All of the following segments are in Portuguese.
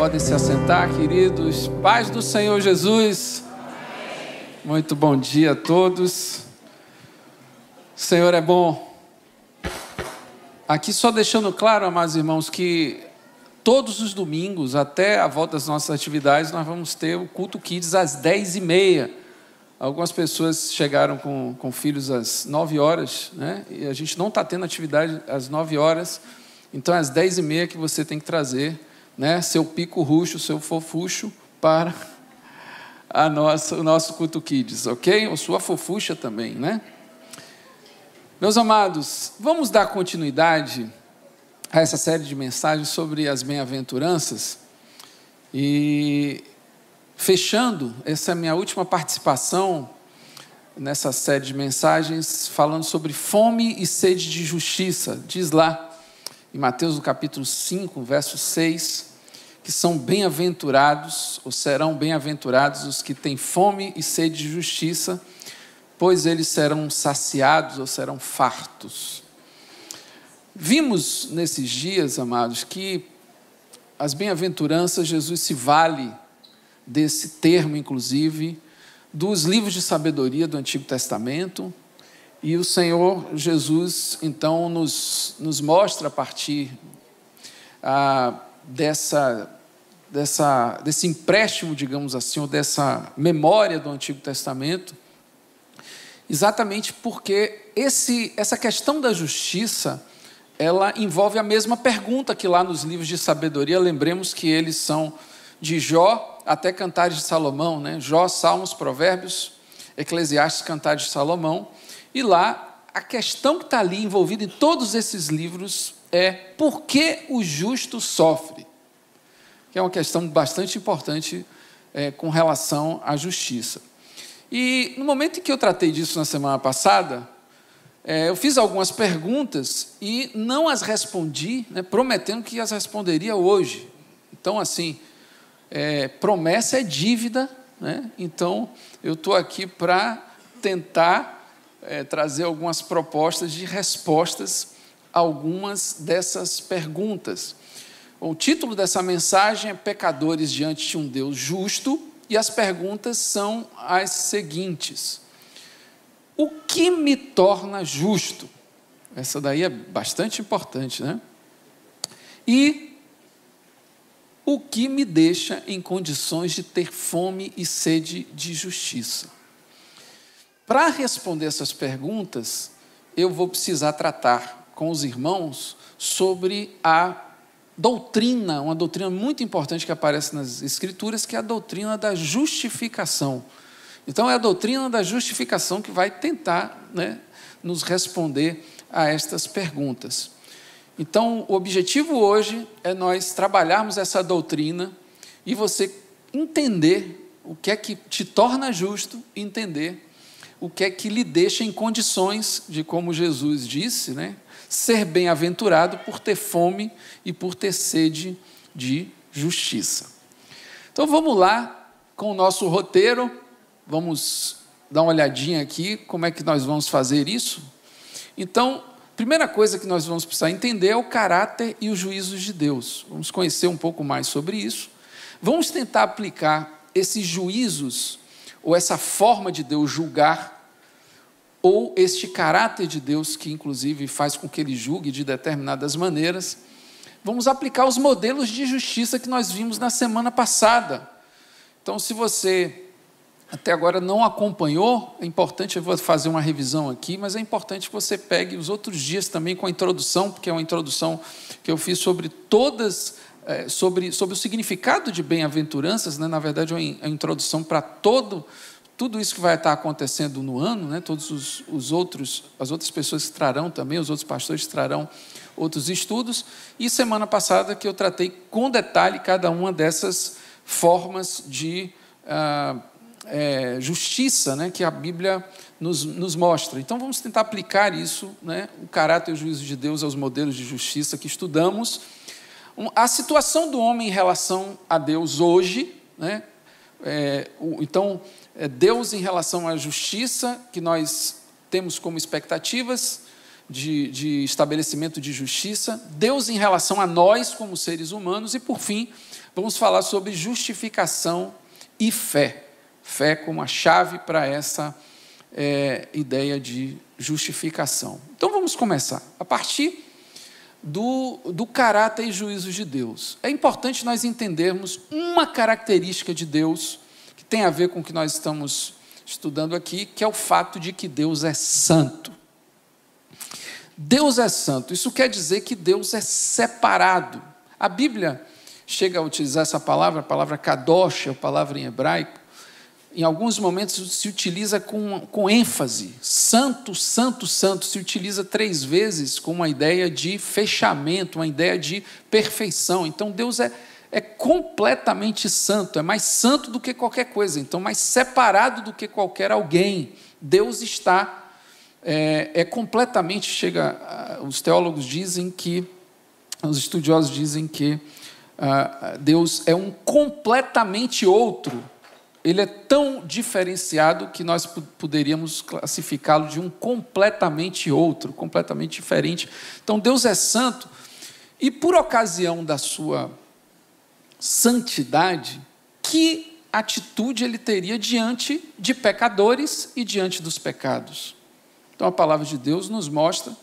Podem se assentar, queridos. Paz do Senhor Jesus. Muito bom dia a todos. O Senhor é bom. Aqui só deixando claro, amados irmãos, que todos os domingos, até a volta das nossas atividades, nós vamos ter o culto Kids às 10 e meia. Algumas pessoas chegaram com, com filhos às 9 horas, né? E a gente não está tendo atividade às 9 horas. Então, às 10 e meia que você tem que trazer né, seu pico ruxo, seu fofucho para a nossa, o nosso culto kids, ok? Ou sua fofucha também, né? Meus amados, vamos dar continuidade a essa série de mensagens sobre as bem-aventuranças. E fechando, essa é minha última participação nessa série de mensagens, falando sobre fome e sede de justiça. Diz lá, em Mateus no capítulo 5, verso 6, que são bem-aventurados, ou serão bem-aventurados os que têm fome e sede de justiça, pois eles serão saciados ou serão fartos. Vimos nesses dias, amados, que as bem-aventuranças, Jesus se vale desse termo, inclusive, dos livros de sabedoria do Antigo Testamento, e o Senhor Jesus, então, nos, nos mostra a partir ah, dessa, dessa, desse empréstimo, digamos assim, ou dessa memória do Antigo Testamento, exatamente porque esse, essa questão da justiça, ela envolve a mesma pergunta que lá nos livros de sabedoria, lembremos que eles são de Jó até Cantares de Salomão, né? Jó, Salmos, Provérbios, Eclesiastes, Cantares de Salomão, e lá, a questão que está ali envolvida em todos esses livros é por que o justo sofre? Que é uma questão bastante importante é, com relação à justiça. E no momento em que eu tratei disso na semana passada, é, eu fiz algumas perguntas e não as respondi, né, prometendo que as responderia hoje. Então, assim, é, promessa é dívida, né? então eu estou aqui para tentar é, trazer algumas propostas de respostas a algumas dessas perguntas. O título dessa mensagem é Pecadores diante de um Deus justo, e as perguntas são as seguintes: O que me torna justo? Essa daí é bastante importante, né? E o que me deixa em condições de ter fome e sede de justiça? Para responder essas perguntas, eu vou precisar tratar com os irmãos sobre a doutrina, uma doutrina muito importante que aparece nas Escrituras, que é a doutrina da justificação. Então, é a doutrina da justificação que vai tentar né, nos responder a estas perguntas. Então, o objetivo hoje é nós trabalharmos essa doutrina e você entender o que é que te torna justo, entender o que é que lhe deixa em condições de, como Jesus disse, né, ser bem-aventurado por ter fome e por ter sede de justiça. Então vamos lá com o nosso roteiro, vamos dar uma olhadinha aqui como é que nós vamos fazer isso. Então, primeira coisa que nós vamos precisar entender é o caráter e os juízos de Deus. Vamos conhecer um pouco mais sobre isso. Vamos tentar aplicar esses juízos ou essa forma de Deus julgar, ou este caráter de Deus que, inclusive, faz com que ele julgue de determinadas maneiras, vamos aplicar os modelos de justiça que nós vimos na semana passada. Então, se você até agora não acompanhou, é importante, eu vou fazer uma revisão aqui, mas é importante que você pegue os outros dias também com a introdução, porque é uma introdução que eu fiz sobre todas é, sobre, sobre o significado de bem-aventuranças, né? na verdade, é uma introdução para todo tudo isso que vai estar acontecendo no ano, né? todos os, os outros, as outras pessoas que trarão também, os outros pastores trarão outros estudos, e semana passada que eu tratei com detalhe cada uma dessas formas de uh, é, justiça né, que a Bíblia nos, nos, mostra. Então vamos tentar aplicar isso, né, o caráter e o juízo de Deus aos modelos de justiça que estudamos. A situação do homem em relação a Deus hoje, né, é, então, Deus em relação à justiça, que nós temos como expectativas de, de estabelecimento de justiça, Deus em relação a nós como seres humanos, e por fim, vamos falar sobre justificação e fé. Fé como a chave para essa é, ideia de justificação. Então vamos começar. A partir do, do caráter e juízo de Deus. É importante nós entendermos uma característica de Deus tem a ver com o que nós estamos estudando aqui, que é o fato de que Deus é santo. Deus é santo, isso quer dizer que Deus é separado. A Bíblia chega a utilizar essa palavra, a palavra kadosh, a palavra em hebraico, em alguns momentos se utiliza com, com ênfase. Santo, santo, santo, se utiliza três vezes com uma ideia de fechamento, uma ideia de perfeição. Então Deus é, é completamente santo, é mais santo do que qualquer coisa, então mais separado do que qualquer alguém. Deus está, é, é completamente, chega, os teólogos dizem que, os estudiosos dizem que ah, Deus é um completamente outro ele é tão diferenciado que nós poderíamos classificá-lo de um completamente outro, completamente diferente. Então Deus é santo e por ocasião da sua santidade, que atitude ele teria diante de pecadores e diante dos pecados? Então a palavra de Deus nos mostra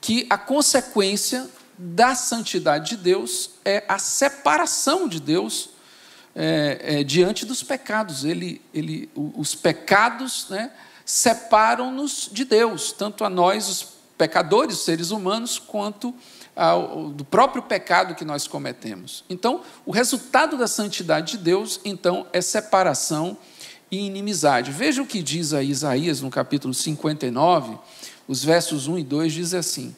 que a consequência da santidade de Deus é a separação de Deus é, é, diante dos pecados. Ele, ele, os pecados né, separam-nos de Deus, tanto a nós, os pecadores, seres humanos, quanto ao, do próprio pecado que nós cometemos. Então, o resultado da santidade de Deus, então, é separação e inimizade. Veja o que diz aí Isaías no capítulo 59, os versos 1 e 2 diz assim: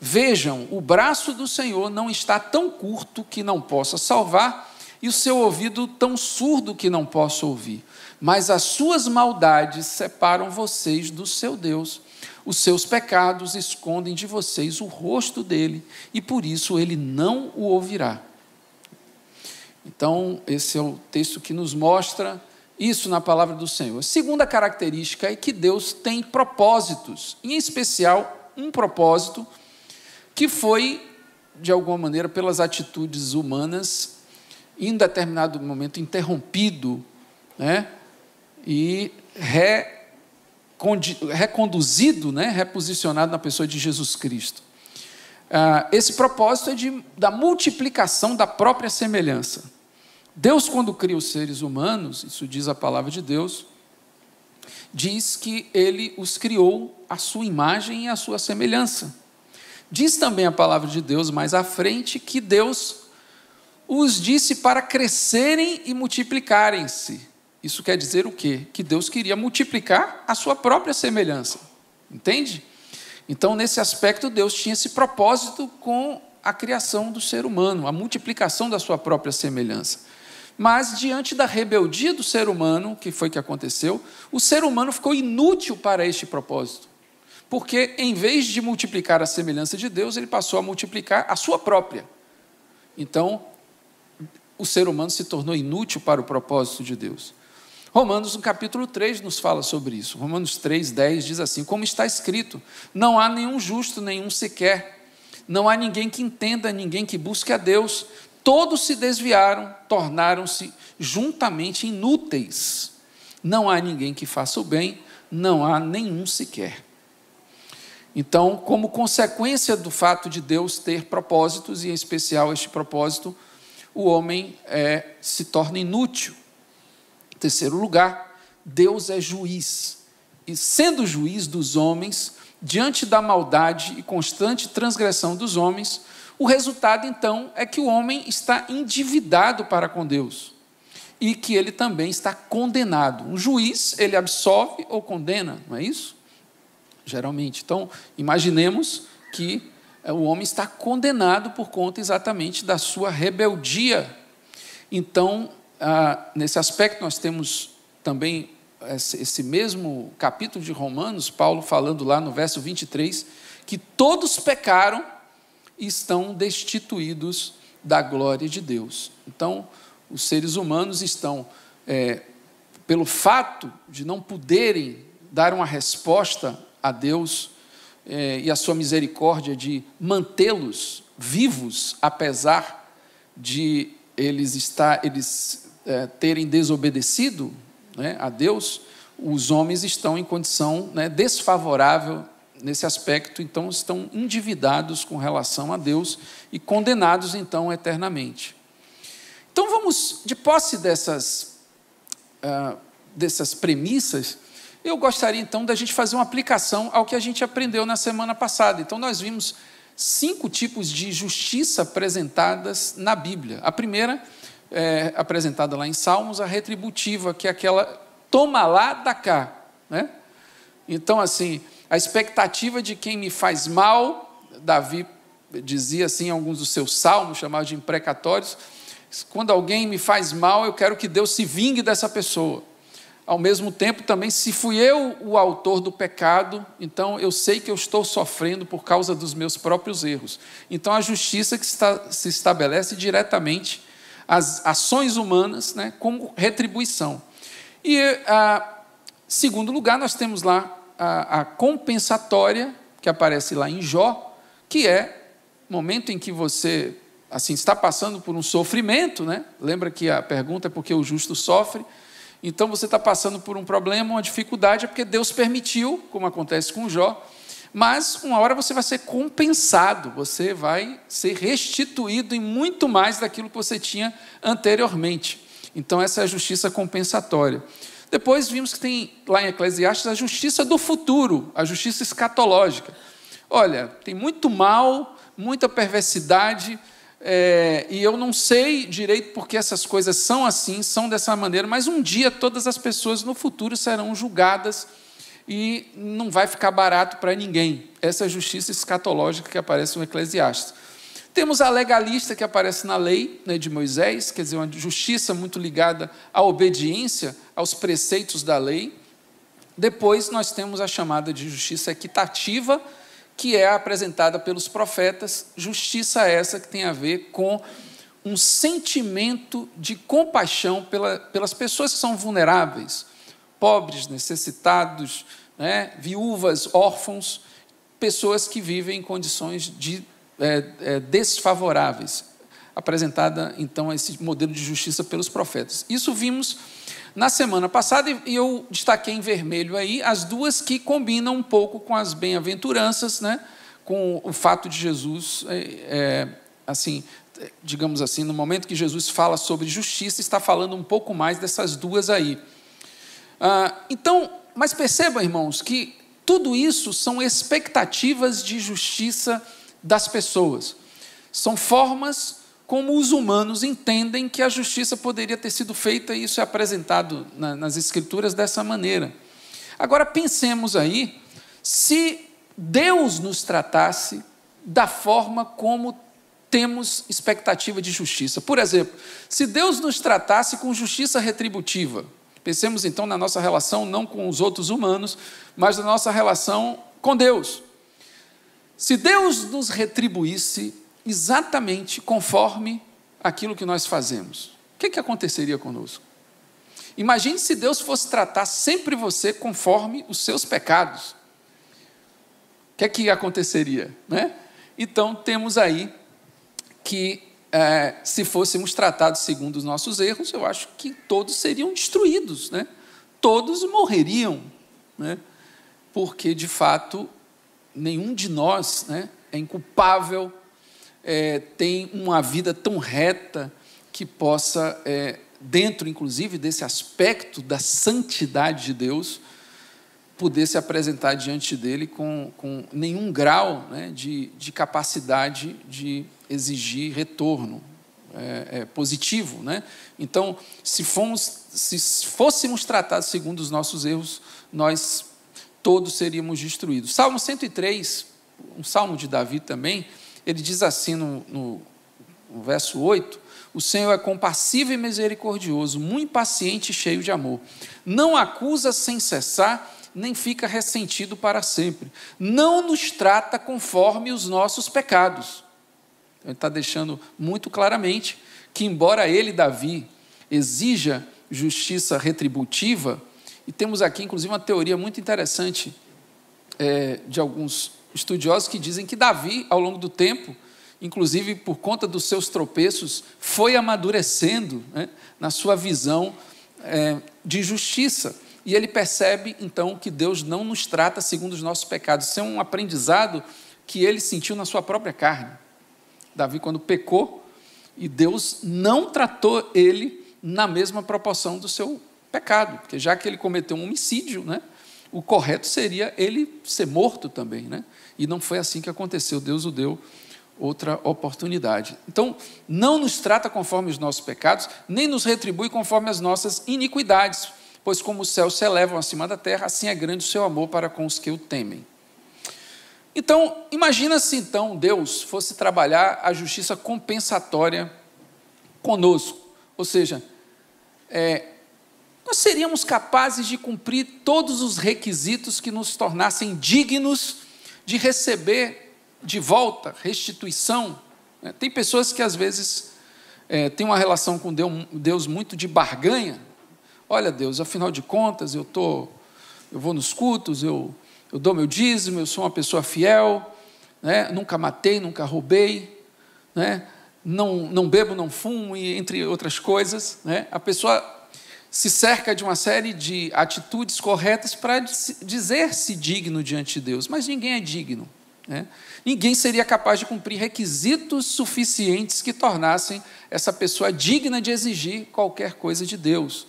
Vejam, o braço do Senhor não está tão curto que não possa salvar, e o seu ouvido tão surdo que não posso ouvir. Mas as suas maldades separam vocês do seu Deus. Os seus pecados escondem de vocês o rosto dele, e por isso ele não o ouvirá. Então, esse é o texto que nos mostra isso na palavra do Senhor. A segunda característica é que Deus tem propósitos, em especial um propósito que foi, de alguma maneira, pelas atitudes humanas, em determinado momento interrompido né, e reconduzido, né, reposicionado na pessoa de Jesus Cristo. Ah, esse propósito é de, da multiplicação da própria semelhança. Deus, quando cria os seres humanos, isso diz a palavra de Deus, diz que ele os criou à sua imagem e à sua semelhança. Diz também a palavra de Deus mais à frente que Deus os disse para crescerem e multiplicarem-se. Isso quer dizer o quê? Que Deus queria multiplicar a sua própria semelhança. Entende? Então, nesse aspecto, Deus tinha esse propósito com a criação do ser humano, a multiplicação da sua própria semelhança. Mas, diante da rebeldia do ser humano, que foi que aconteceu, o ser humano ficou inútil para este propósito. Porque, em vez de multiplicar a semelhança de Deus, ele passou a multiplicar a sua própria. Então, o ser humano se tornou inútil para o propósito de Deus. Romanos, no capítulo 3, nos fala sobre isso. Romanos 3, 10 diz assim: Como está escrito, não há nenhum justo, nenhum sequer. Não há ninguém que entenda, ninguém que busque a Deus. Todos se desviaram, tornaram-se juntamente inúteis. Não há ninguém que faça o bem, não há nenhum sequer. Então, como consequência do fato de Deus ter propósitos, e em especial este propósito, o homem é, se torna inútil. Terceiro lugar, Deus é juiz. E sendo juiz dos homens, diante da maldade e constante transgressão dos homens, o resultado então é que o homem está endividado para com Deus e que ele também está condenado. Um juiz, ele absolve ou condena, não é isso? Geralmente. Então, imaginemos que é, o homem está condenado por conta exatamente da sua rebeldia. Então, ah, nesse aspecto, nós temos também esse mesmo capítulo de Romanos, Paulo falando lá no verso 23, que todos pecaram e estão destituídos da glória de Deus. Então, os seres humanos estão, é, pelo fato de não poderem dar uma resposta a Deus é, e a sua misericórdia de mantê-los vivos, apesar de eles, estar, eles é, terem desobedecido né, a Deus, os homens estão em condição né, desfavorável nesse aspecto, então estão endividados com relação a Deus e condenados então eternamente. Então vamos, de posse dessas, uh, dessas premissas, eu gostaria então da gente fazer uma aplicação ao que a gente aprendeu na semana passada. Então nós vimos cinco tipos de justiça apresentadas na Bíblia. A primeira é apresentada lá em Salmos, a retributiva, que é aquela toma lá, da cá. Né? Então, assim, a expectativa de quem me faz mal, Davi dizia assim em alguns dos seus salmos, chamados de imprecatórios, quando alguém me faz mal, eu quero que Deus se vingue dessa pessoa. Ao mesmo tempo, também, se fui eu o autor do pecado, então eu sei que eu estou sofrendo por causa dos meus próprios erros. Então, a justiça que está, se estabelece diretamente as ações humanas né, como retribuição. E, a, segundo lugar, nós temos lá a, a compensatória, que aparece lá em Jó, que é momento em que você assim está passando por um sofrimento, né? Lembra que a pergunta é porque o justo sofre. Então você está passando por um problema, uma dificuldade, é porque Deus permitiu, como acontece com Jó. Mas uma hora você vai ser compensado, você vai ser restituído em muito mais daquilo que você tinha anteriormente. Então essa é a justiça compensatória. Depois vimos que tem lá em Eclesiastes a justiça do futuro, a justiça escatológica. Olha, tem muito mal, muita perversidade, é, e eu não sei direito porque essas coisas são assim, são dessa maneira, mas um dia todas as pessoas no futuro serão julgadas e não vai ficar barato para ninguém. Essa é a justiça escatológica que aparece no Eclesiastes. Temos a legalista que aparece na lei né, de Moisés, quer dizer, uma justiça muito ligada à obediência aos preceitos da lei. Depois nós temos a chamada de justiça equitativa, que é apresentada pelos profetas, justiça essa que tem a ver com um sentimento de compaixão pela, pelas pessoas que são vulneráveis, pobres, necessitados, né, viúvas, órfãos, pessoas que vivem em condições de é, é, desfavoráveis. Apresentada, então, esse modelo de justiça pelos profetas. Isso vimos na semana passada, e eu destaquei em vermelho aí as duas que combinam um pouco com as bem-aventuranças, né? com o fato de Jesus, é, é, assim, digamos assim, no momento que Jesus fala sobre justiça, está falando um pouco mais dessas duas aí. Ah, então, mas percebam, irmãos, que tudo isso são expectativas de justiça das pessoas. São formas como os humanos entendem que a justiça poderia ter sido feita, e isso é apresentado na, nas Escrituras dessa maneira. Agora pensemos aí, se Deus nos tratasse da forma como temos expectativa de justiça. Por exemplo, se Deus nos tratasse com justiça retributiva, pensemos então na nossa relação não com os outros humanos, mas na nossa relação com Deus. Se Deus nos retribuísse exatamente conforme aquilo que nós fazemos, o que, que aconteceria conosco? Imagine se Deus fosse tratar sempre você conforme os seus pecados. O que é que aconteceria? Né? Então, temos aí que, é, se fôssemos tratados segundo os nossos erros, eu acho que todos seriam destruídos, né? todos morreriam, né? porque, de fato, nenhum de nós né, é inculpável, é, tem uma vida tão reta que possa, é, dentro inclusive desse aspecto da santidade de Deus, poder se apresentar diante dele com, com nenhum grau né, de, de capacidade de exigir retorno é, é, positivo. Né? Então, se, fomos, se fôssemos tratados segundo os nossos erros, nós todos seríamos destruídos. Salmo 103, um salmo de Davi também, ele diz assim no, no, no verso 8: O Senhor é compassivo e misericordioso, muito paciente e cheio de amor. Não acusa sem cessar, nem fica ressentido para sempre. Não nos trata conforme os nossos pecados. Ele está deixando muito claramente que, embora ele, Davi, exija justiça retributiva, e temos aqui, inclusive, uma teoria muito interessante é, de alguns estudiosos que dizem que Davi, ao longo do tempo, inclusive por conta dos seus tropeços, foi amadurecendo né, na sua visão é, de justiça. E ele percebe, então, que Deus não nos trata segundo os nossos pecados. Isso é um aprendizado que ele sentiu na sua própria carne. Davi, quando pecou, e Deus não tratou ele na mesma proporção do seu pecado, porque já que ele cometeu um homicídio, né, o correto seria ele ser morto também. Né? E não foi assim que aconteceu. Deus o deu outra oportunidade. Então, não nos trata conforme os nossos pecados, nem nos retribui conforme as nossas iniquidades, pois como os céus se elevam acima da terra, assim é grande o seu amor para com os que o temem. Então, imagina se então Deus fosse trabalhar a justiça compensatória conosco, ou seja, é, nós seríamos capazes de cumprir todos os requisitos que nos tornassem dignos de receber de volta, restituição. Né? Tem pessoas que às vezes é, têm uma relação com Deus muito de barganha. Olha, Deus, afinal de contas, eu, tô, eu vou nos cultos, eu, eu dou meu dízimo, eu sou uma pessoa fiel, né? nunca matei, nunca roubei, né? não, não bebo, não fumo, e entre outras coisas. Né? A pessoa se cerca de uma série de atitudes corretas para dizer-se digno diante de Deus, mas ninguém é digno. Né? Ninguém seria capaz de cumprir requisitos suficientes que tornassem essa pessoa digna de exigir qualquer coisa de Deus.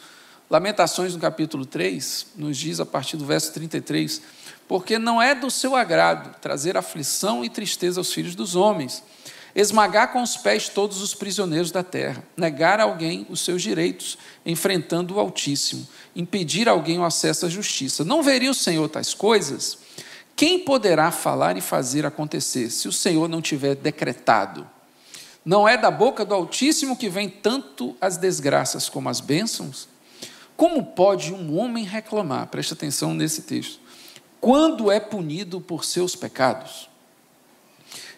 Lamentações, no capítulo 3, nos diz a partir do verso 33, porque não é do seu agrado trazer aflição e tristeza aos filhos dos homens, esmagar com os pés todos os prisioneiros da terra, negar a alguém os seus direitos, enfrentando o Altíssimo, impedir a alguém o acesso à justiça. Não veria o Senhor tais coisas? Quem poderá falar e fazer acontecer se o Senhor não tiver decretado? Não é da boca do Altíssimo que vem tanto as desgraças como as bênçãos? Como pode um homem reclamar? Preste atenção nesse texto. Quando é punido por seus pecados?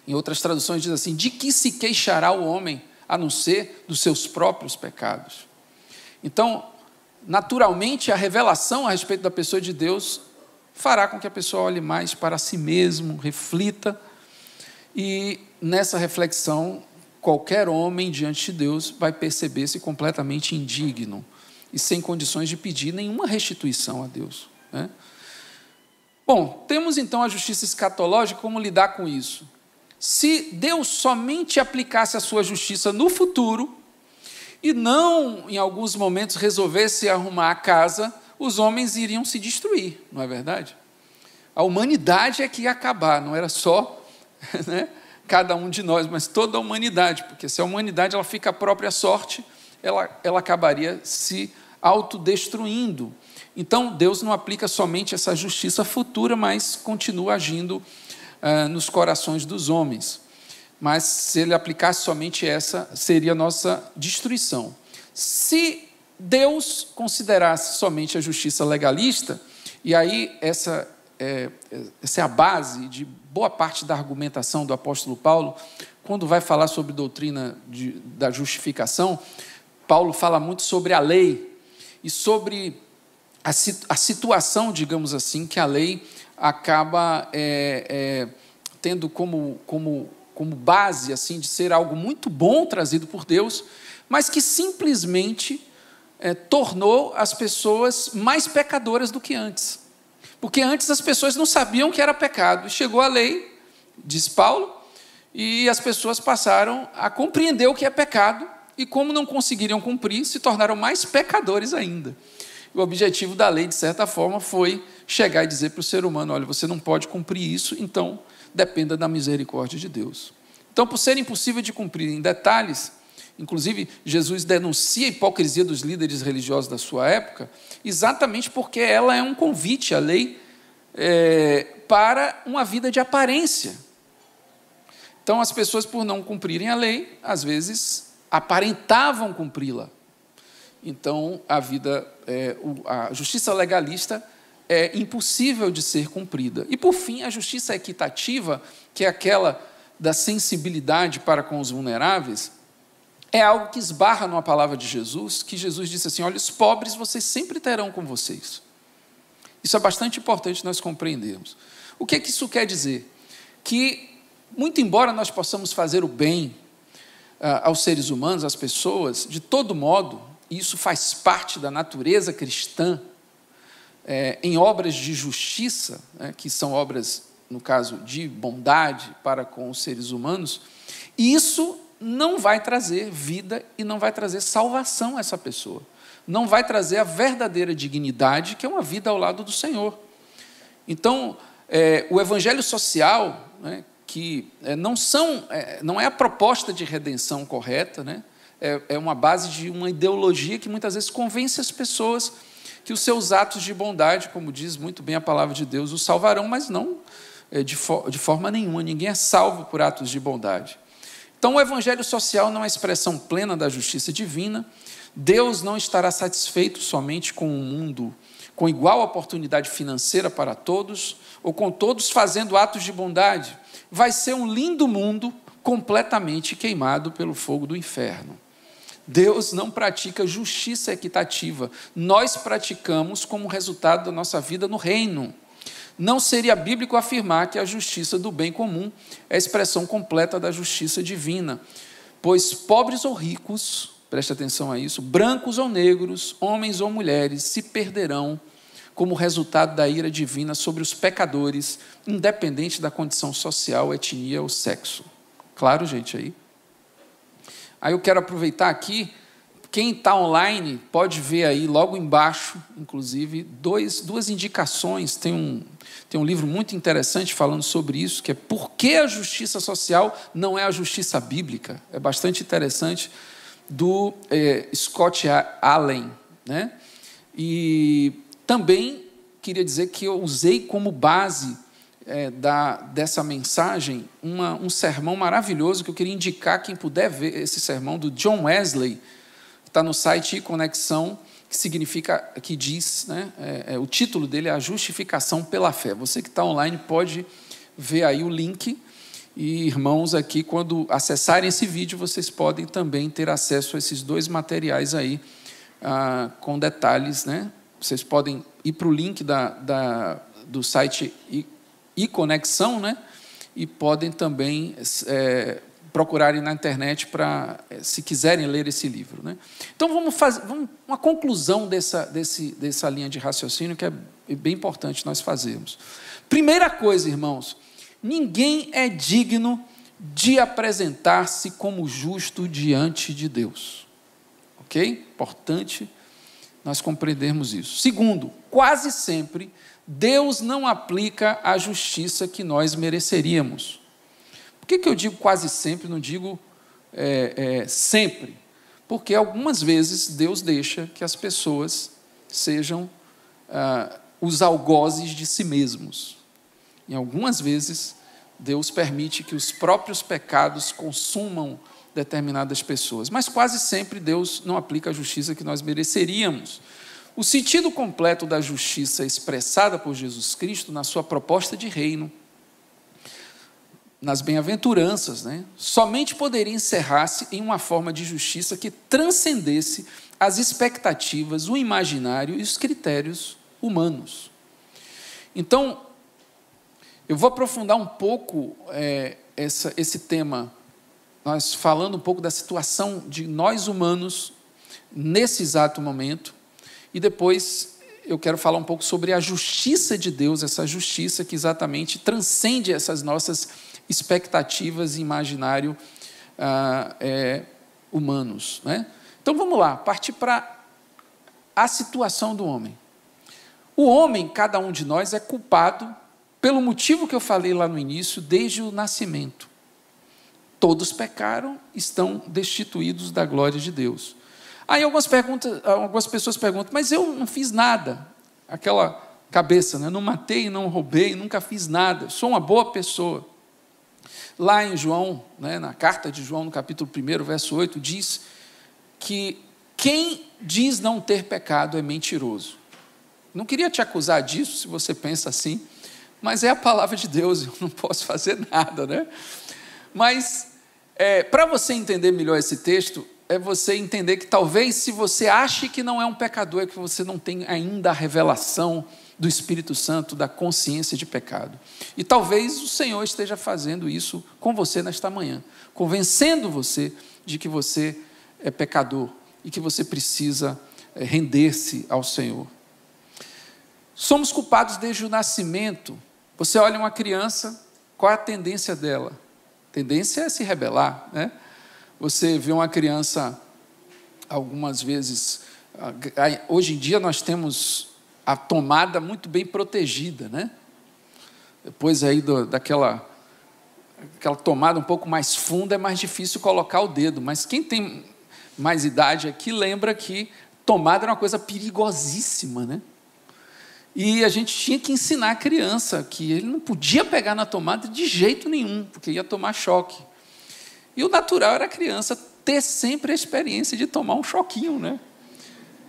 Em outras traduções diz assim: de que se queixará o homem a não ser dos seus próprios pecados? Então, naturalmente, a revelação a respeito da pessoa de Deus fará com que a pessoa olhe mais para si mesmo, reflita, e nessa reflexão, qualquer homem diante de Deus vai perceber-se completamente indigno e sem condições de pedir nenhuma restituição a Deus. Né? Bom, temos então a justiça escatológica, como lidar com isso? Se Deus somente aplicasse a sua justiça no futuro, e não, em alguns momentos, resolvesse arrumar a casa, os homens iriam se destruir, não é verdade? A humanidade é que ia acabar, não era só né, cada um de nós, mas toda a humanidade, porque se a humanidade ela fica à própria sorte, ela, ela acabaria se autodestruindo. Então, Deus não aplica somente essa justiça futura, mas continua agindo uh, nos corações dos homens. Mas se ele aplicasse somente essa, seria a nossa destruição. Se Deus considerasse somente a justiça legalista, e aí essa é, essa é a base de boa parte da argumentação do apóstolo Paulo, quando vai falar sobre doutrina de, da justificação, Paulo fala muito sobre a lei e sobre a, situação, digamos assim, que a lei acaba é, é, tendo como, como, como base assim de ser algo muito bom trazido por Deus, mas que simplesmente é, tornou as pessoas mais pecadoras do que antes. Porque antes as pessoas não sabiam que era pecado. Chegou a lei, diz Paulo, e as pessoas passaram a compreender o que é pecado, e como não conseguiriam cumprir, se tornaram mais pecadores ainda. O objetivo da lei, de certa forma, foi chegar e dizer para o ser humano: olha, você não pode cumprir isso, então dependa da misericórdia de Deus. Então, por ser impossível de cumprir em detalhes, Inclusive, Jesus denuncia a hipocrisia dos líderes religiosos da sua época, exatamente porque ela é um convite à lei é, para uma vida de aparência. Então, as pessoas, por não cumprirem a lei, às vezes aparentavam cumpri-la. Então, a vida, é, a justiça legalista é impossível de ser cumprida. E, por fim, a justiça equitativa, que é aquela da sensibilidade para com os vulneráveis, é algo que esbarra numa palavra de Jesus, que Jesus disse assim: Olha, os pobres vocês sempre terão com vocês. Isso é bastante importante nós compreendermos. O que, é que isso quer dizer? Que, muito embora nós possamos fazer o bem aos seres humanos, às pessoas, de todo modo, isso faz parte da natureza cristã, é, em obras de justiça, né, que são obras, no caso, de bondade para com os seres humanos, isso não vai trazer vida e não vai trazer salvação a essa pessoa. Não vai trazer a verdadeira dignidade, que é uma vida ao lado do Senhor. Então, é, o evangelho social, né, que é, não, são, é, não é a proposta de redenção correta, né, é, é uma base de uma ideologia que muitas vezes convence as pessoas que os seus atos de bondade, como diz muito bem a palavra de Deus, os salvarão, mas não de, de forma nenhuma. Ninguém é salvo por atos de bondade. Então, o evangelho social não é expressão plena da justiça divina. Deus não estará satisfeito somente com um mundo com igual oportunidade financeira para todos, ou com todos fazendo atos de bondade. Vai ser um lindo mundo completamente queimado pelo fogo do inferno. Deus não pratica justiça equitativa, nós praticamos como resultado da nossa vida no reino. Não seria bíblico afirmar que a justiça do bem comum é a expressão completa da justiça divina, pois pobres ou ricos, preste atenção a isso, brancos ou negros, homens ou mulheres, se perderão como resultado da ira divina sobre os pecadores, independente da condição social, etnia ou sexo. Claro, gente, aí? Aí eu quero aproveitar aqui quem está online pode ver aí logo embaixo, inclusive, dois, duas indicações. Tem um, tem um livro muito interessante falando sobre isso, que é Por que a justiça social não é a justiça bíblica? É bastante interessante, do é, Scott Allen. Né? E também queria dizer que eu usei como base é, da, dessa mensagem uma, um sermão maravilhoso que eu queria indicar quem puder ver esse sermão do John Wesley está no site Conexão, que significa, que diz, né, é, é, o título dele é a justificação pela fé. Você que está online pode ver aí o link e irmãos aqui, quando acessarem esse vídeo, vocês podem também ter acesso a esses dois materiais aí ah, com detalhes, né? Vocês podem ir para o link da, da, do site e, Conexão, né? E podem também é, procurarem na internet para, eh, se quiserem ler esse livro. Né? Então vamos fazer vamos, uma conclusão dessa, desse, dessa linha de raciocínio que é bem importante nós fazermos. Primeira coisa, irmãos, ninguém é digno de apresentar-se como justo diante de Deus. Ok? Importante nós compreendermos isso. Segundo, quase sempre Deus não aplica a justiça que nós mereceríamos que, que eu digo quase sempre, não digo é, é, sempre? Porque algumas vezes Deus deixa que as pessoas sejam ah, os algozes de si mesmos. E algumas vezes Deus permite que os próprios pecados consumam determinadas pessoas. Mas quase sempre Deus não aplica a justiça que nós mereceríamos. O sentido completo da justiça expressada por Jesus Cristo na sua proposta de reino nas bem-aventuranças, né, somente poderia encerrar-se em uma forma de justiça que transcendesse as expectativas, o imaginário e os critérios humanos. Então, eu vou aprofundar um pouco é, essa, esse tema, nós falando um pouco da situação de nós humanos nesse exato momento, e depois eu quero falar um pouco sobre a justiça de Deus, essa justiça que exatamente transcende essas nossas expectativas e imaginário ah, é, humanos. Né? Então vamos lá, partir para a situação do homem. O homem, cada um de nós, é culpado pelo motivo que eu falei lá no início, desde o nascimento. Todos pecaram, estão destituídos da glória de Deus. Aí algumas, perguntas, algumas pessoas perguntam, mas eu não fiz nada. Aquela cabeça, né? não matei, não roubei, nunca fiz nada, sou uma boa pessoa. Lá em João, né, na carta de João, no capítulo 1, verso 8, diz que quem diz não ter pecado é mentiroso. Não queria te acusar disso, se você pensa assim, mas é a palavra de Deus, eu não posso fazer nada, né? Mas, é, para você entender melhor esse texto, é você entender que talvez se você ache que não é um pecador, é que você não tem ainda a revelação do Espírito Santo, da consciência de pecado. E talvez o Senhor esteja fazendo isso com você nesta manhã, convencendo você de que você é pecador e que você precisa é, render-se ao Senhor. Somos culpados desde o nascimento. Você olha uma criança, qual é a tendência dela? Tendência é se rebelar, né? Você vê uma criança, algumas vezes, hoje em dia nós temos a tomada muito bem protegida, né? Depois aí do, daquela aquela tomada um pouco mais funda é mais difícil colocar o dedo, mas quem tem mais idade aqui lembra que tomada era uma coisa perigosíssima, né? E a gente tinha que ensinar a criança que ele não podia pegar na tomada de jeito nenhum, porque ia tomar choque. E o natural era a criança ter sempre a experiência de tomar um choquinho, né?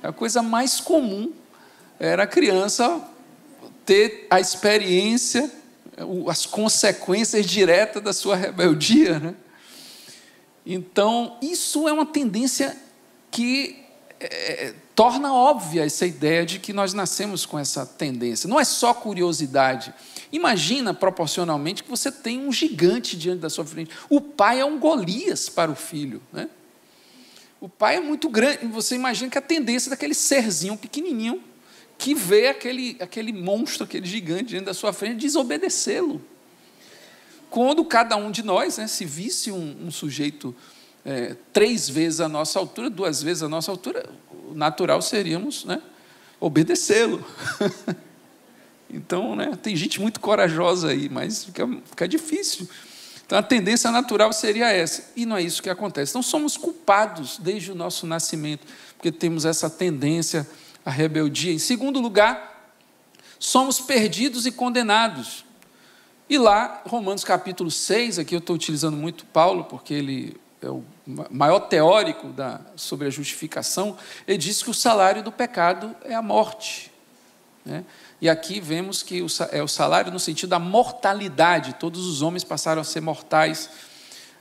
A coisa mais comum era a criança ter a experiência, as consequências diretas da sua rebeldia, né? Então, isso é uma tendência que é, torna óbvia essa ideia de que nós nascemos com essa tendência. Não é só curiosidade. Imagina proporcionalmente que você tem um gigante diante da sua frente. O pai é um Golias para o filho. Né? O pai é muito grande. Você imagina que a tendência daquele serzinho pequenininho que vê aquele, aquele monstro, aquele gigante diante da sua frente, desobedecê-lo. Quando cada um de nós, né, se visse um, um sujeito é, três vezes a nossa altura, duas vezes a nossa altura, natural seríamos né, obedecê-lo. então, né, tem gente muito corajosa aí, mas fica, fica difícil. Então, a tendência natural seria essa, e não é isso que acontece. Então, somos culpados desde o nosso nascimento, porque temos essa tendência à rebeldia. Em segundo lugar, somos perdidos e condenados. E lá, Romanos capítulo 6, aqui eu estou utilizando muito Paulo, porque ele é o maior teórico da, sobre a justificação, ele diz que o salário do pecado é a morte. Né? E aqui vemos que o, é o salário no sentido da mortalidade, todos os homens passaram a ser mortais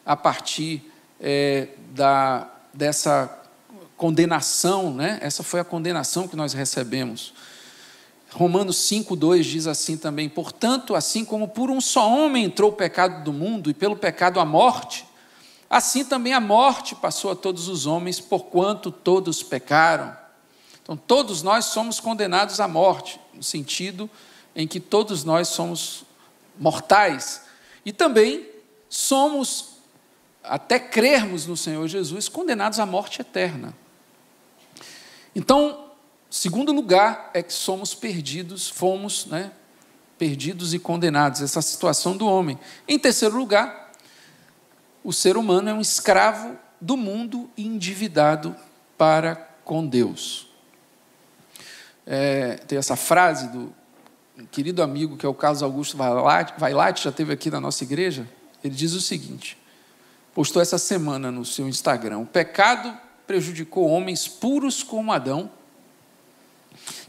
a partir é, da, dessa condenação, né? essa foi a condenação que nós recebemos. Romanos 5,2 diz assim também: Portanto, assim como por um só homem entrou o pecado do mundo, e pelo pecado a morte, Assim também a morte passou a todos os homens, porquanto todos pecaram. Então, todos nós somos condenados à morte, no sentido em que todos nós somos mortais. E também somos, até crermos no Senhor Jesus, condenados à morte eterna. Então, segundo lugar é que somos perdidos, fomos né, perdidos e condenados, essa situação do homem. Em terceiro lugar, o ser humano é um escravo do mundo e endividado para com Deus. É, tem essa frase do querido amigo que é o Carlos Augusto Vailate, já teve aqui na nossa igreja. Ele diz o seguinte: postou essa semana no seu Instagram: o pecado prejudicou homens puros como Adão,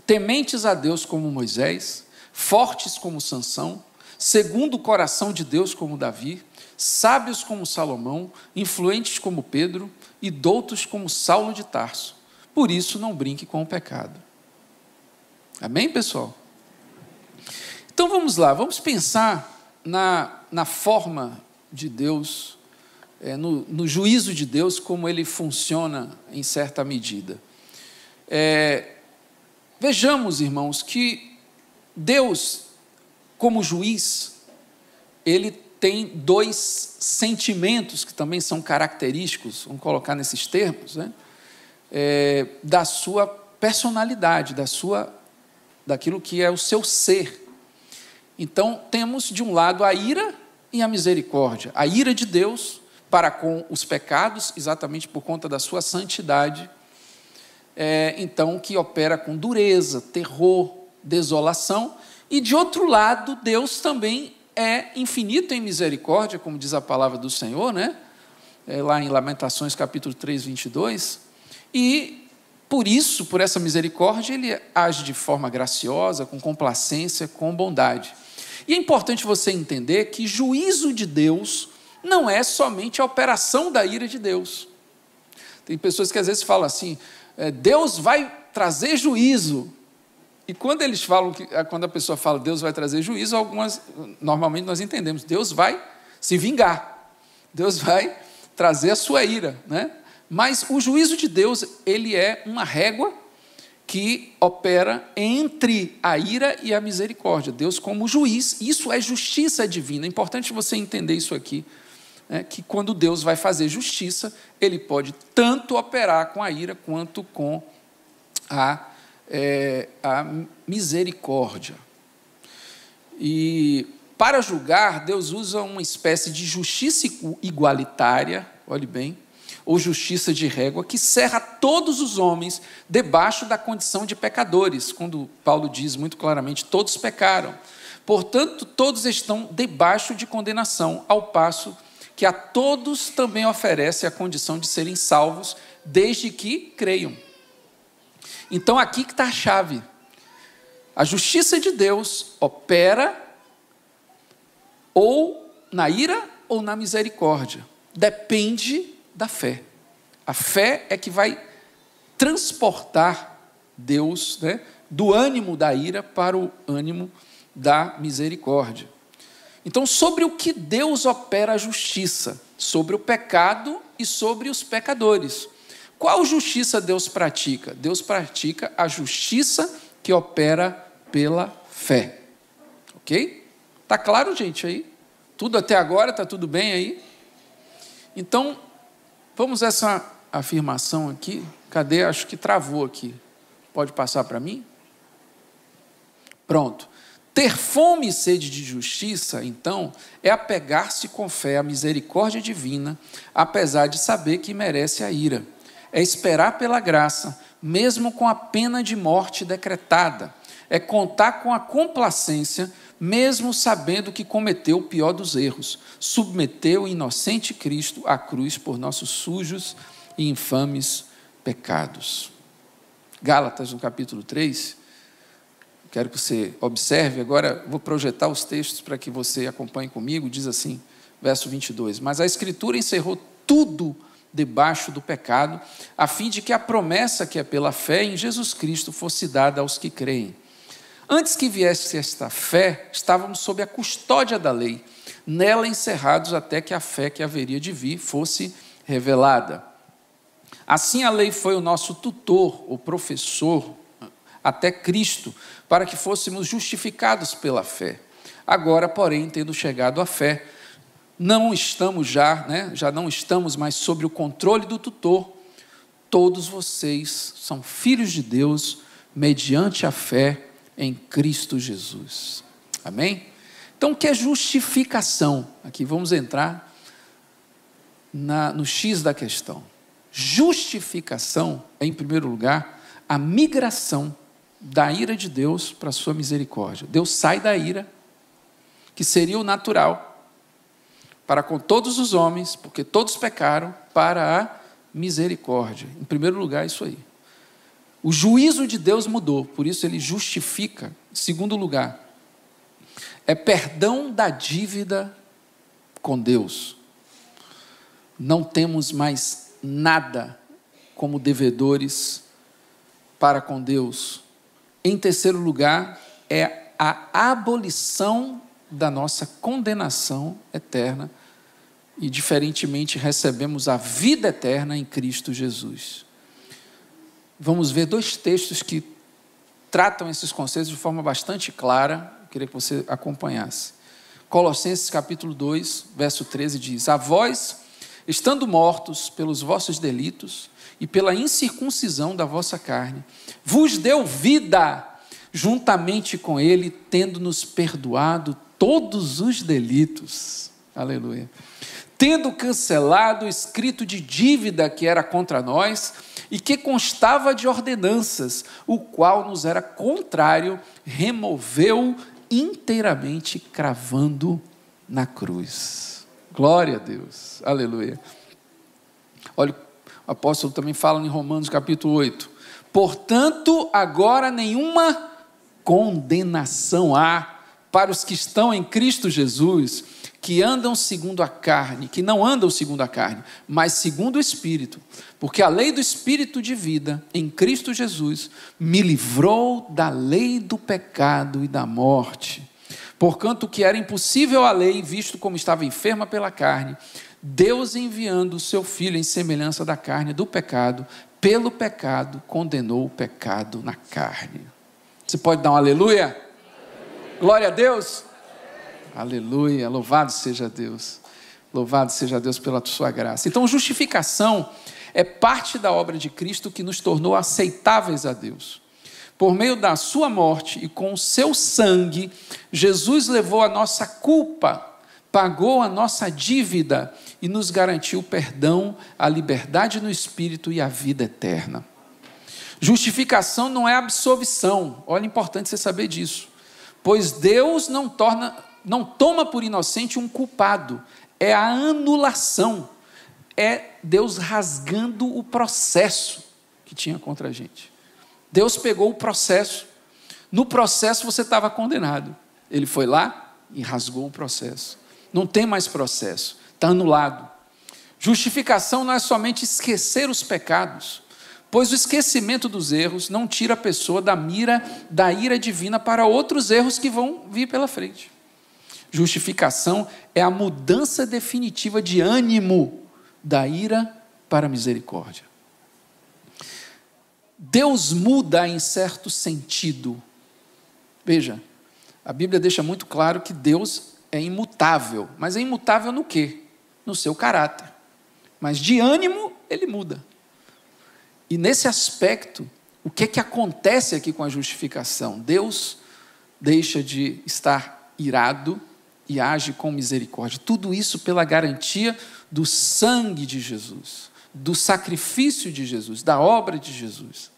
tementes a Deus como Moisés, fortes como Sansão, segundo o coração de Deus como Davi, sábios como Salomão, influentes como Pedro e doutos como Saulo de Tarso. Por isso, não brinque com o pecado. Amém, pessoal? Então vamos lá, vamos pensar na, na forma de Deus, é, no, no, juízo de Deus, como ele funciona em certa medida. É, vejamos, irmãos, que Deus, como juiz, ele tem dois sentimentos que também são característicos, vamos colocar nesses termos, né? É, da sua personalidade, da sua, daquilo que é o seu ser. Então temos de um lado a ira e a misericórdia, a ira de Deus para com os pecados, exatamente por conta da sua santidade, é, então que opera com dureza, terror, desolação, e de outro lado Deus também é infinito em misericórdia, como diz a palavra do Senhor, né? É lá em Lamentações capítulo 3, 22. E por isso, por essa misericórdia, ele age de forma graciosa, com complacência, com bondade. E é importante você entender que juízo de Deus não é somente a operação da ira de Deus. Tem pessoas que às vezes falam assim: é, Deus vai trazer juízo. E quando eles falam que, é, quando a pessoa fala Deus vai trazer juízo, algumas, normalmente nós entendemos, Deus vai se vingar. Deus vai trazer a sua ira, né? Mas o juízo de Deus, ele é uma régua que opera entre a ira e a misericórdia. Deus como juiz, isso é justiça divina. É importante você entender isso aqui né, que quando Deus vai fazer justiça, ele pode tanto operar com a ira quanto com a, é, a misericórdia. E para julgar, Deus usa uma espécie de justiça igualitária, olhe bem, ou justiça de régua, que cerra todos os homens debaixo da condição de pecadores, quando Paulo diz muito claramente: todos pecaram. Portanto, todos estão debaixo de condenação, ao passo que a todos também oferece a condição de serem salvos, desde que creiam. Então aqui que está a chave. A justiça de Deus opera ou na ira ou na misericórdia. Depende da fé. A fé é que vai transportar Deus né, do ânimo da ira para o ânimo da misericórdia. Então, sobre o que Deus opera a justiça? Sobre o pecado e sobre os pecadores. Qual justiça Deus pratica? Deus pratica a justiça que opera pela fé. Ok? Tá claro, gente, aí? Tudo até agora, tá tudo bem aí? Então, vamos essa afirmação aqui. Cadê? Acho que travou aqui. Pode passar para mim? Pronto. Ter fome e sede de justiça, então, é apegar-se com fé à misericórdia divina, apesar de saber que merece a ira. É esperar pela graça, mesmo com a pena de morte decretada. É contar com a complacência, mesmo sabendo que cometeu o pior dos erros. Submeteu o inocente Cristo à cruz por nossos sujos e infames pecados. Gálatas, no capítulo 3, quero que você observe. Agora vou projetar os textos para que você acompanhe comigo. Diz assim, verso 22: Mas a Escritura encerrou tudo debaixo do pecado, a fim de que a promessa que é pela fé em Jesus Cristo fosse dada aos que creem. Antes que viesse esta fé, estávamos sob a custódia da lei, nela encerrados até que a fé que haveria de vir fosse revelada. Assim a lei foi o nosso tutor, o professor, até Cristo, para que fôssemos justificados pela fé. Agora, porém, tendo chegado à fé, não estamos já, né, já não estamos mais sob o controle do tutor. Todos vocês são filhos de Deus mediante a fé em Cristo Jesus. Amém? Então, o que é justificação? Aqui vamos entrar na, no X da questão. Justificação é, em primeiro lugar, a migração da ira de Deus para a sua misericórdia. Deus sai da ira, que seria o natural, para com todos os homens, porque todos pecaram, para a misericórdia. Em primeiro lugar, isso aí. O juízo de Deus mudou, por isso ele justifica. Em segundo lugar, é perdão da dívida com Deus. Não temos mais nada como devedores para com Deus. Em terceiro lugar, é a abolição da nossa condenação eterna e, diferentemente, recebemos a vida eterna em Cristo Jesus. Vamos ver dois textos que tratam esses conceitos de forma bastante clara, Eu queria que você acompanhasse. Colossenses capítulo 2, verso 13 diz: A vós, estando mortos pelos vossos delitos e pela incircuncisão da vossa carne, vos deu vida juntamente com ele, tendo-nos perdoado todos os delitos. Aleluia. Tendo cancelado o escrito de dívida que era contra nós e que constava de ordenanças, o qual nos era contrário, removeu inteiramente cravando na cruz. Glória a Deus. Aleluia. Olha, o apóstolo também fala em Romanos capítulo 8. Portanto, agora nenhuma condenação há para os que estão em Cristo Jesus, que andam segundo a carne, que não andam segundo a carne, mas segundo o Espírito. Porque a lei do Espírito de vida em Cristo Jesus me livrou da lei do pecado e da morte. Porquanto que era impossível a lei, visto como estava enferma pela carne, Deus enviando o seu filho em semelhança da carne do pecado, pelo pecado condenou o pecado na carne. Você pode dar um aleluia? Glória a Deus. Aleluia, louvado seja Deus. Louvado seja Deus pela sua graça. Então, justificação é parte da obra de Cristo que nos tornou aceitáveis a Deus. Por meio da sua morte e com o seu sangue, Jesus levou a nossa culpa, pagou a nossa dívida e nos garantiu o perdão, a liberdade no espírito e a vida eterna. Justificação não é absolvição. Olha, é importante você saber disso. Pois Deus não torna, não toma por inocente um culpado. É a anulação. É Deus rasgando o processo que tinha contra a gente. Deus pegou o processo. No processo você estava condenado. Ele foi lá e rasgou o processo. Não tem mais processo, está anulado. Justificação não é somente esquecer os pecados, pois o esquecimento dos erros não tira a pessoa da mira da ira divina para outros erros que vão vir pela frente. Justificação é a mudança definitiva de ânimo da ira para a misericórdia. Deus muda em certo sentido. Veja, a Bíblia deixa muito claro que Deus é imutável, mas é imutável no quê? No seu caráter. Mas de ânimo ele muda. E nesse aspecto, o que é que acontece aqui com a justificação? Deus deixa de estar irado e age com misericórdia. Tudo isso pela garantia do sangue de Jesus, do sacrifício de Jesus, da obra de Jesus.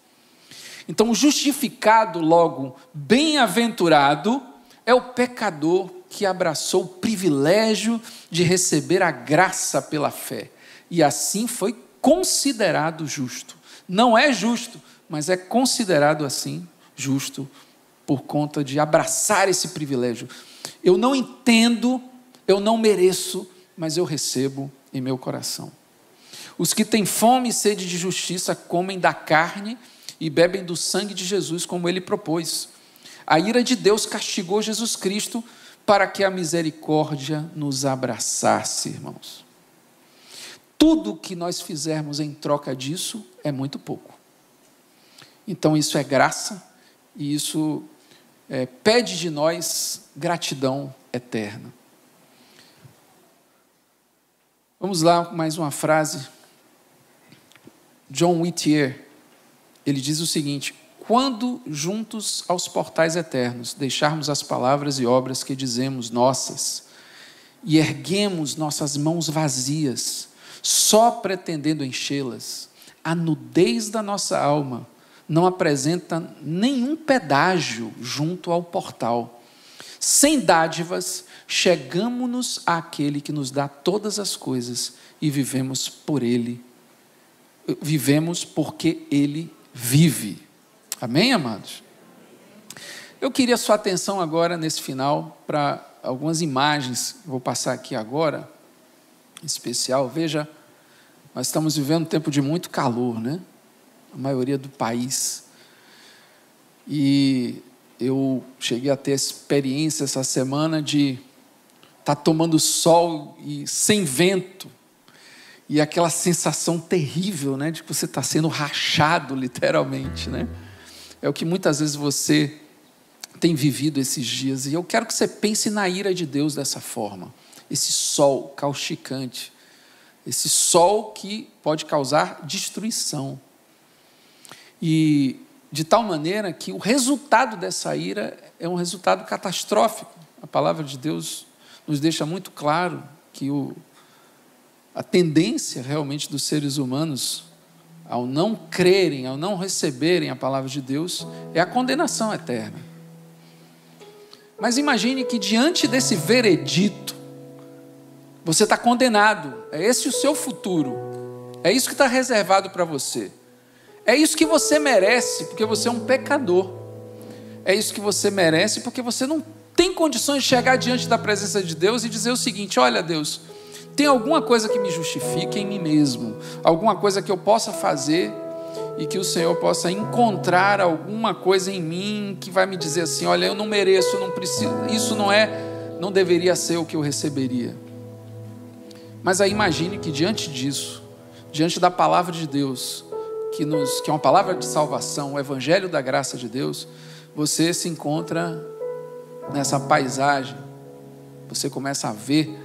Então, justificado, logo, bem-aventurado, é o pecador que abraçou o privilégio de receber a graça pela fé e assim foi considerado justo. Não é justo, mas é considerado assim justo por conta de abraçar esse privilégio. Eu não entendo, eu não mereço, mas eu recebo em meu coração. Os que têm fome e sede de justiça comem da carne e bebem do sangue de Jesus, como ele propôs. A ira de Deus castigou Jesus Cristo para que a misericórdia nos abraçasse, irmãos. Tudo que nós fizermos em troca disso é muito pouco. Então, isso é graça e isso é, pede de nós gratidão eterna. Vamos lá, mais uma frase. John Whittier, ele diz o seguinte: quando juntos aos portais eternos deixarmos as palavras e obras que dizemos nossas e erguemos nossas mãos vazias, só pretendendo enchê-las, a nudez da nossa alma não apresenta nenhum pedágio junto ao portal. Sem dádivas, chegamos-nos àquele que nos dá todas as coisas e vivemos por ele. Vivemos porque ele vive. Amém, amados? Eu queria sua atenção agora, nesse final, para algumas imagens que vou passar aqui agora, em especial. Veja, nós estamos vivendo um tempo de muito calor, né? A maioria do país. E eu cheguei a ter experiência essa semana de estar tá tomando sol e sem vento e aquela sensação terrível, né, de que você está sendo rachado, literalmente, né? É o que muitas vezes você tem vivido esses dias. E eu quero que você pense na ira de Deus dessa forma. Esse sol causticante, esse sol que pode causar destruição. E de tal maneira que o resultado dessa ira é um resultado catastrófico. A palavra de Deus nos deixa muito claro que o, a tendência realmente dos seres humanos, ao não crerem, ao não receberem a palavra de Deus, é a condenação eterna. Mas imagine que diante desse veredito, você está condenado. É esse o seu futuro. É isso que está reservado para você. É isso que você merece, porque você é um pecador. É isso que você merece, porque você não tem condições de chegar diante da presença de Deus e dizer o seguinte: olha, Deus, tem alguma coisa que me justifique em mim mesmo, alguma coisa que eu possa fazer e que o Senhor possa encontrar alguma coisa em mim que vai me dizer assim: olha, eu não mereço, eu não preciso, isso não é, não deveria ser o que eu receberia. Mas aí imagine que diante disso, diante da palavra de Deus, que, nos, que é uma palavra de salvação, o evangelho da graça de Deus, você se encontra nessa paisagem, você começa a ver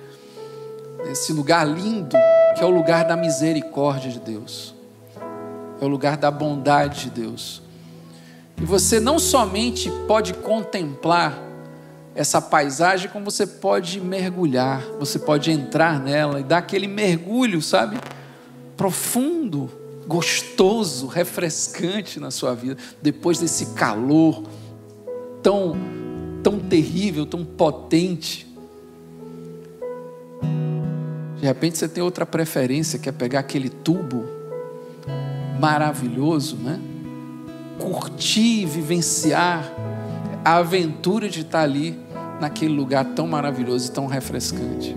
esse lugar lindo, que é o lugar da misericórdia de Deus é o lugar da bondade de Deus. E você não somente pode contemplar essa paisagem, como você pode mergulhar, você pode entrar nela e dar aquele mergulho, sabe? Profundo, gostoso, refrescante na sua vida, depois desse calor tão, tão terrível, tão potente. De repente você tem outra preferência, que é pegar aquele tubo maravilhoso, né? Curtir, vivenciar a aventura de estar ali naquele lugar tão maravilhoso e tão refrescante.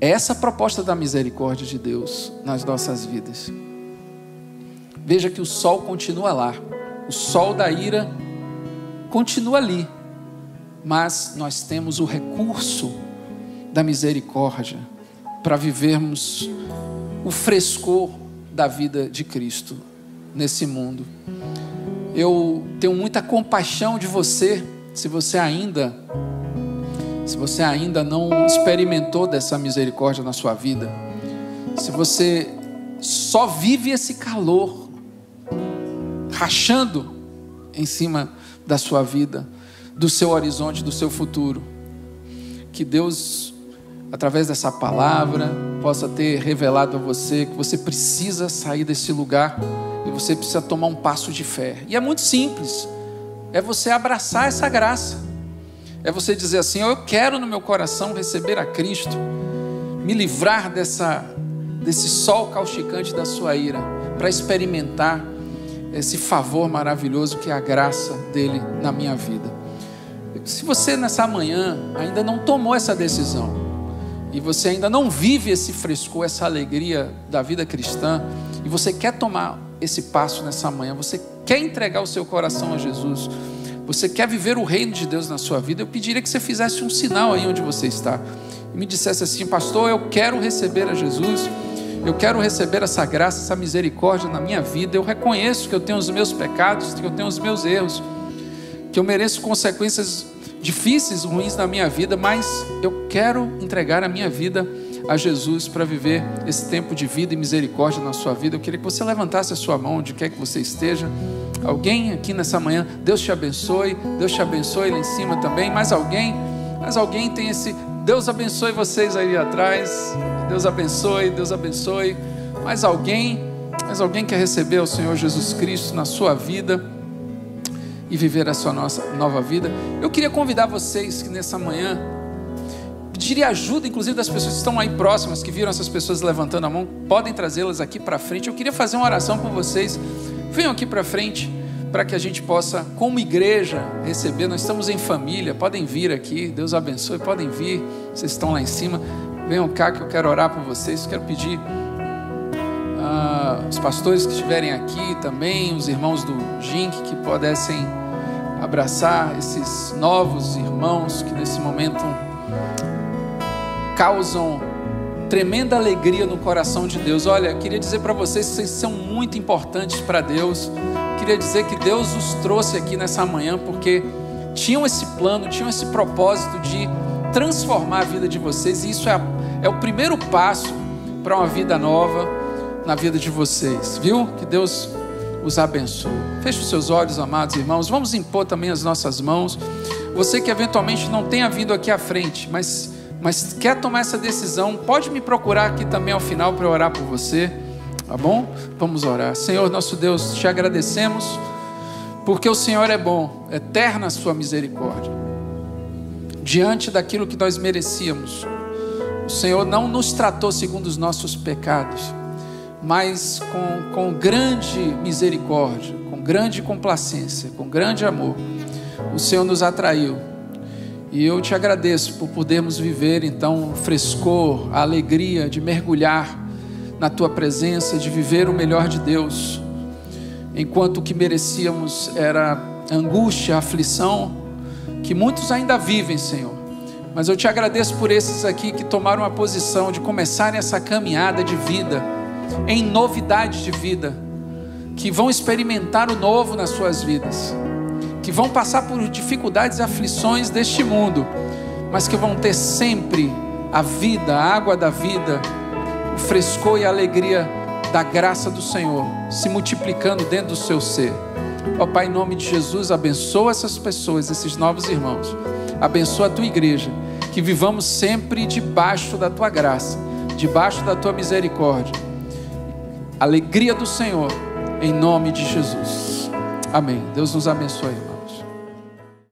É essa a proposta da misericórdia de Deus nas nossas vidas. Veja que o sol continua lá, o sol da ira continua ali, mas nós temos o recurso da misericórdia para vivermos o frescor da vida de Cristo nesse mundo. Eu tenho muita compaixão de você, se você ainda se você ainda não experimentou dessa misericórdia na sua vida. Se você só vive esse calor rachando em cima da sua vida, do seu horizonte, do seu futuro. Que Deus através dessa palavra, possa ter revelado a você que você precisa sair desse lugar e você precisa tomar um passo de fé. E é muito simples, é você abraçar essa graça, é você dizer assim: Eu quero no meu coração receber a Cristo, me livrar dessa, desse sol causticante da sua ira, para experimentar esse favor maravilhoso que é a graça dele na minha vida. Se você nessa manhã ainda não tomou essa decisão, e você ainda não vive esse frescor, essa alegria da vida cristã, e você quer tomar esse passo nessa manhã, você quer entregar o seu coração a Jesus, você quer viver o reino de Deus na sua vida, eu pediria que você fizesse um sinal aí onde você está. E me dissesse assim, pastor, eu quero receber a Jesus, eu quero receber essa graça, essa misericórdia na minha vida. Eu reconheço que eu tenho os meus pecados, que eu tenho os meus erros, que eu mereço consequências difíceis, ruins na minha vida, mas eu quero entregar a minha vida a Jesus para viver esse tempo de vida e misericórdia na sua vida. Eu queria que você levantasse a sua mão onde quer que você esteja. Alguém aqui nessa manhã, Deus te abençoe, Deus te abençoe lá em cima também. Mais alguém? Mais alguém tem esse. Deus abençoe vocês aí atrás. Deus abençoe, Deus abençoe. Mais alguém? Mais alguém quer receber o Senhor Jesus Cristo na sua vida? e viver a sua nossa nova vida. Eu queria convidar vocês que nessa manhã pediria ajuda, inclusive das pessoas que estão aí próximas, que viram essas pessoas levantando a mão, podem trazê-las aqui para frente. Eu queria fazer uma oração com vocês. Venham aqui para frente para que a gente possa, como igreja, receber. Nós estamos em família, podem vir aqui. Deus abençoe, podem vir. Vocês estão lá em cima. Venham cá que eu quero orar por vocês. Quero pedir uh, os pastores que estiverem aqui também, os irmãos do JINC que pudessem abraçar esses novos irmãos que nesse momento causam tremenda alegria no coração de Deus. Olha, queria dizer para vocês que vocês são muito importantes para Deus. Queria dizer que Deus os trouxe aqui nessa manhã porque tinham esse plano, tinham esse propósito de transformar a vida de vocês, e isso é, é o primeiro passo para uma vida nova na vida de vocês, viu? Que Deus os abençoe. Feche os seus olhos, amados irmãos. Vamos impor também as nossas mãos. Você que eventualmente não tenha vindo aqui à frente, mas, mas quer tomar essa decisão, pode me procurar aqui também ao final para orar por você, tá bom? Vamos orar. Senhor, nosso Deus, te agradecemos Porque o Senhor é bom, eterna a sua misericórdia. Diante daquilo que nós merecíamos, o Senhor não nos tratou segundo os nossos pecados, mas com, com grande misericórdia, com grande complacência, com grande amor, o Senhor nos atraiu. E eu te agradeço por podermos viver então o frescor, a alegria de mergulhar na tua presença, de viver o melhor de Deus, enquanto o que merecíamos era angústia, aflição, que muitos ainda vivem, Senhor. Mas eu te agradeço por esses aqui que tomaram a posição de começarem essa caminhada de vida, em novidade de vida, que vão experimentar o novo nas suas vidas, que vão passar por dificuldades e aflições deste mundo, mas que vão ter sempre a vida, a água da vida, o frescor e a alegria da graça do Senhor se multiplicando dentro do seu ser. Ó oh, Pai, em nome de Jesus, abençoa essas pessoas, esses novos irmãos. Abençoa a tua igreja, que vivamos sempre debaixo da tua graça, debaixo da tua misericórdia. Alegria do Senhor, em nome de Jesus. Amém. Deus nos abençoe, irmão.